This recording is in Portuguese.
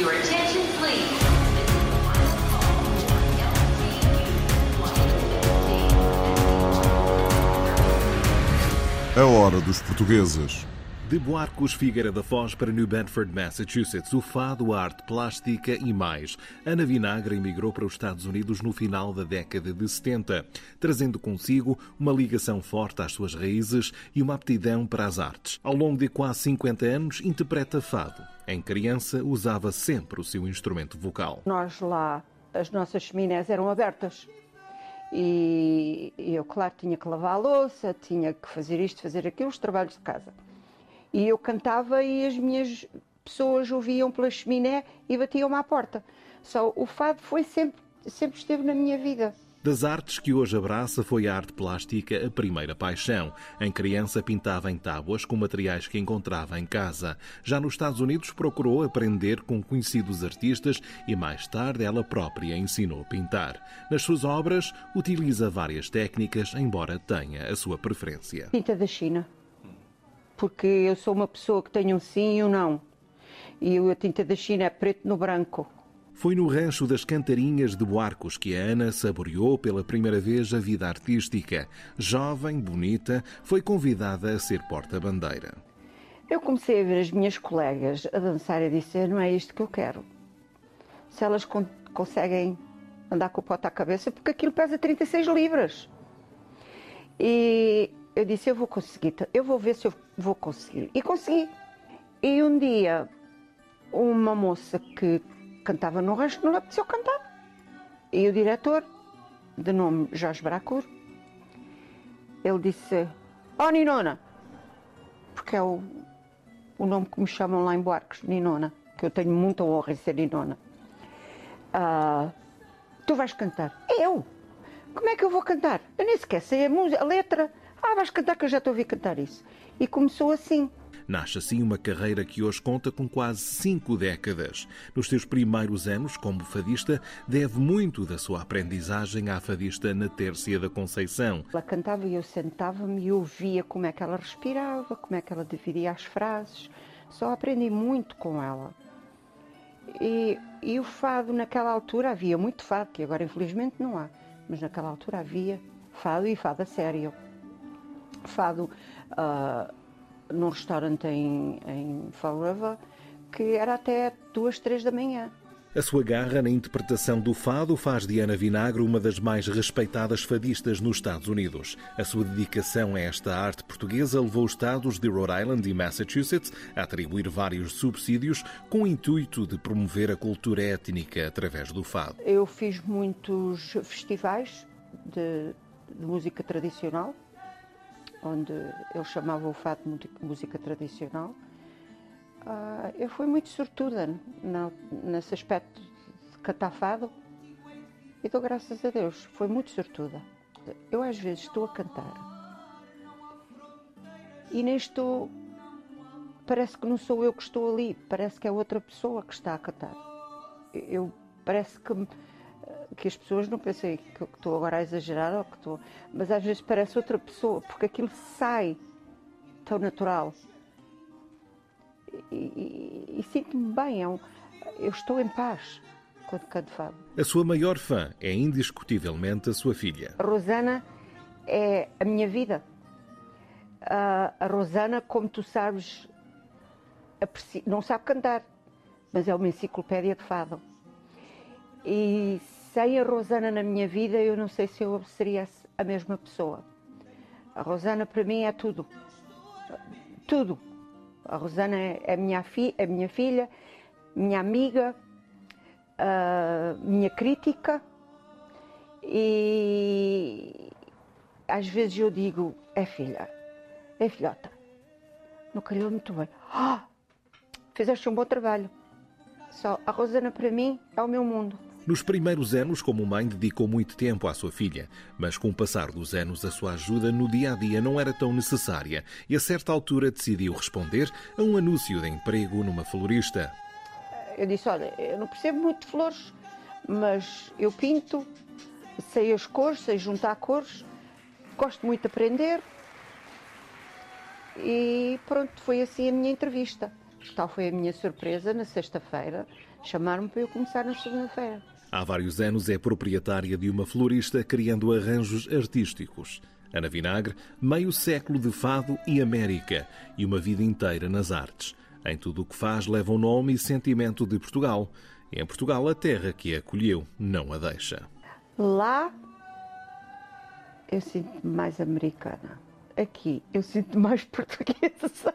Your attention, please. A hora dos portugueses. De Boarcos Figueira da Foz para New Bedford, Massachusetts, o fado, a arte plástica e mais. Ana Vinagre emigrou para os Estados Unidos no final da década de 70, trazendo consigo uma ligação forte às suas raízes e uma aptidão para as artes. Ao longo de quase 50 anos, interpreta fado. Em criança, usava sempre o seu instrumento vocal. Nós lá, as nossas chaminés eram abertas. E eu, claro, tinha que lavar a louça, tinha que fazer isto, fazer aquilo, os trabalhos de casa. E eu cantava e as minhas pessoas ouviam pela chaminé e batiam-me à porta. Só o fado foi sempre, sempre esteve na minha vida. Das artes que hoje abraça foi a arte plástica a primeira paixão. Em criança pintava em tábuas com materiais que encontrava em casa. Já nos Estados Unidos procurou aprender com conhecidos artistas e mais tarde ela própria ensinou a pintar. Nas suas obras utiliza várias técnicas, embora tenha a sua preferência. Tinta da China. Porque eu sou uma pessoa que tem um sim e um não. E a tinta da China é preto no branco. Foi no rancho das Cantarinhas de Boarcos que a Ana saboreou pela primeira vez a vida artística. Jovem, bonita, foi convidada a ser porta-bandeira. Eu comecei a ver as minhas colegas a dançar e disse: não é isto que eu quero. Se elas con conseguem andar com o pote à cabeça, porque aquilo pesa 36 libras. E eu disse: eu vou conseguir, eu vou ver se eu vou conseguir. E consegui. E um dia, uma moça que cantava no rancho não lhe apeteceu cantar. E o diretor, de nome Jorge Bracur, ele disse: Oh, Ninona, porque é o, o nome que me chamam lá em Boarcos, Ninona, que eu tenho muita honra em ser Ninona. Ah, tu vais cantar. Eu? Como é que eu vou cantar? Eu nem sequer sei a, música, a letra. Ah, vais cantar que eu já estou a ouvir cantar isso. E começou assim. Nasce assim uma carreira que hoje conta com quase cinco décadas. Nos seus primeiros anos como fadista, deve muito da sua aprendizagem à fadista na Tércia da Conceição. Ela cantava e eu sentava-me e ouvia como é que ela respirava, como é que ela dividia as frases. Só aprendi muito com ela. E, e o fado, naquela altura, havia muito fado, que agora infelizmente não há, mas naquela altura havia fado e fado a sério. Fado. Uh, num restaurante em, em Fall River que era até duas, três da manhã. A sua garra na interpretação do fado faz de Ana Vinagre uma das mais respeitadas fadistas nos Estados Unidos. A sua dedicação a esta arte portuguesa levou os estados de Rhode Island e Massachusetts a atribuir vários subsídios com o intuito de promover a cultura étnica através do fado. Eu fiz muitos festivais de, de música tradicional, onde eu chamava o fado música tradicional. Uh, eu fui muito sortuda na, nesse aspecto de cantar fado e dou graças a Deus, foi muito sortuda. Eu às vezes estou a cantar e nem estou, parece que não sou eu que estou ali, parece que é outra pessoa que está a cantar. Eu parece que que as pessoas não pensem que estou agora a exagerar ou que estou. Mas às vezes parece outra pessoa, porque aquilo sai tão natural. E, e, e sinto-me bem, é um, eu estou em paz quando canto fado. A sua maior fã é indiscutivelmente a sua filha. A Rosana é a minha vida. A, a Rosana, como tu sabes, não sabe cantar, mas é uma enciclopédia de fado. E sem a Rosana na minha vida, eu não sei se eu seria a mesma pessoa. A Rosana para mim é tudo. Tudo. A Rosana é minha, fi é minha filha, minha amiga, minha crítica e às vezes eu digo, é filha, é filhota. Não queria muito bem. Ah, fizeste um bom trabalho. Só a Rosana para mim é o meu mundo. Nos primeiros anos, como mãe, dedicou muito tempo à sua filha, mas com o passar dos anos, a sua ajuda no dia a dia não era tão necessária e, a certa altura, decidiu responder a um anúncio de emprego numa florista. Eu disse: Olha, eu não percebo muito de flores, mas eu pinto, sei as cores, sei juntar cores, gosto muito de aprender. E pronto, foi assim a minha entrevista. Tal foi a minha surpresa na sexta-feira, chamar-me para eu começar na segunda-feira. Há vários anos é proprietária de uma florista criando arranjos artísticos. Ana Vinagre, meio século de fado e América e uma vida inteira nas artes. Em tudo o que faz leva o nome e sentimento de Portugal. E em Portugal a terra que a acolheu não a deixa. Lá eu sinto-me mais americana. Aqui eu sinto-me mais portuguesa.